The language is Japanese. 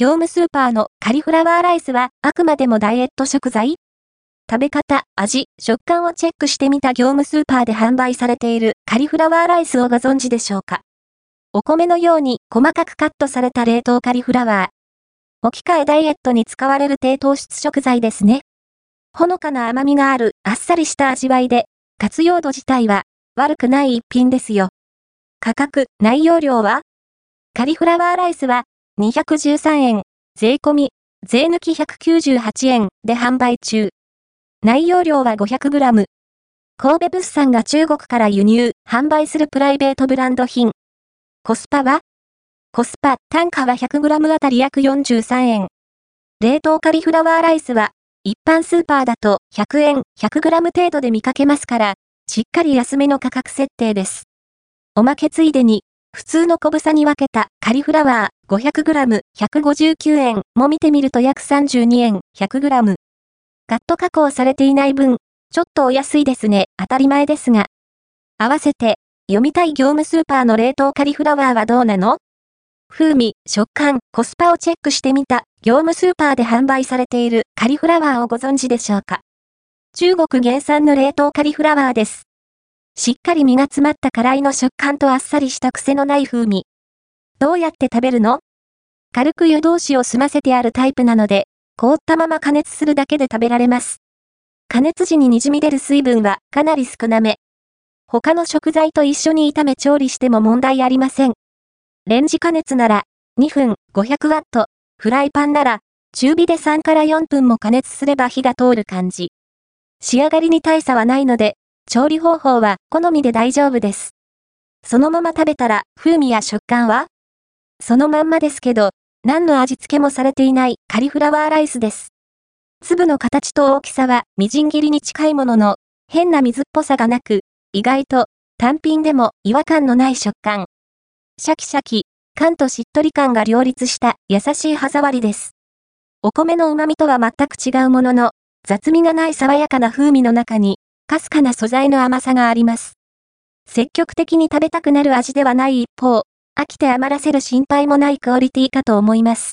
業務スーパーのカリフラワーライスはあくまでもダイエット食材？食べ方、味、食感をチェックしてみた業務スーパーで販売されているカリフラワーライスをご存知でしょうか？お米のように細かくカットされた冷凍カリフラワー。置き換えダイエットに使われる低糖質食材ですね。ほのかな甘みがあるあっさりした味わいで、活用度自体は悪くない一品ですよ。価格、内容量は？カリフラワーライスは213円、税込み、税抜き198円で販売中。内容量は 500g。神戸物産が中国から輸入、販売するプライベートブランド品。コスパは？コスパ、単価は 100g あたり約43円。冷凍カリフラワーライスは、一般スーパーだと100円、100g 程度で見かけますから、しっかり安めの価格設定です。おまけついでに、普通の小房に分けたカリフラワー 500g、159円。も見てみると約32円、100g。カット加工されていない分、ちょっとお安いですね、当たり前ですが。合わせて、読みたい業務スーパーの冷凍カリフラワーはどうなの？風味、食感、コスパをチェックしてみた、業務スーパーで販売されているカリフラワーをご存知でしょうか？中国原産の冷凍カリフラワーです。しっかり身が詰まった辛いの食感とあっさりした癖のない風味。どうやって食べるの？軽く湯通しを済ませてあるタイプなので、凍ったまま加熱するだけで食べられます。加熱時に滲み出る水分はかなり少なめ。他の食材と一緒に炒め調理しても問題ありません。レンジ加熱なら2分500ワット、フライパンなら中火で3から4分も加熱すれば火が通る感じ。仕上がりに大差はないので、調理方法は好みで大丈夫です。そのまま食べたら風味や食感は？そのまんまですけど、何の味付けもされていないカリフラワーライスです。粒の形と大きさはみじん切りに近いものの、変な水っぽさがなく、意外と単品でも違和感のない食感。シャキシャキ、感としっとり感が両立した優しい歯触りです。お米の旨味とは全く違うものの、雑味がない爽やかな風味の中に、かすかな素材の甘さがあります。積極的に食べたくなる味ではない一方、飽きて余らせる心配もないクオリティかと思います。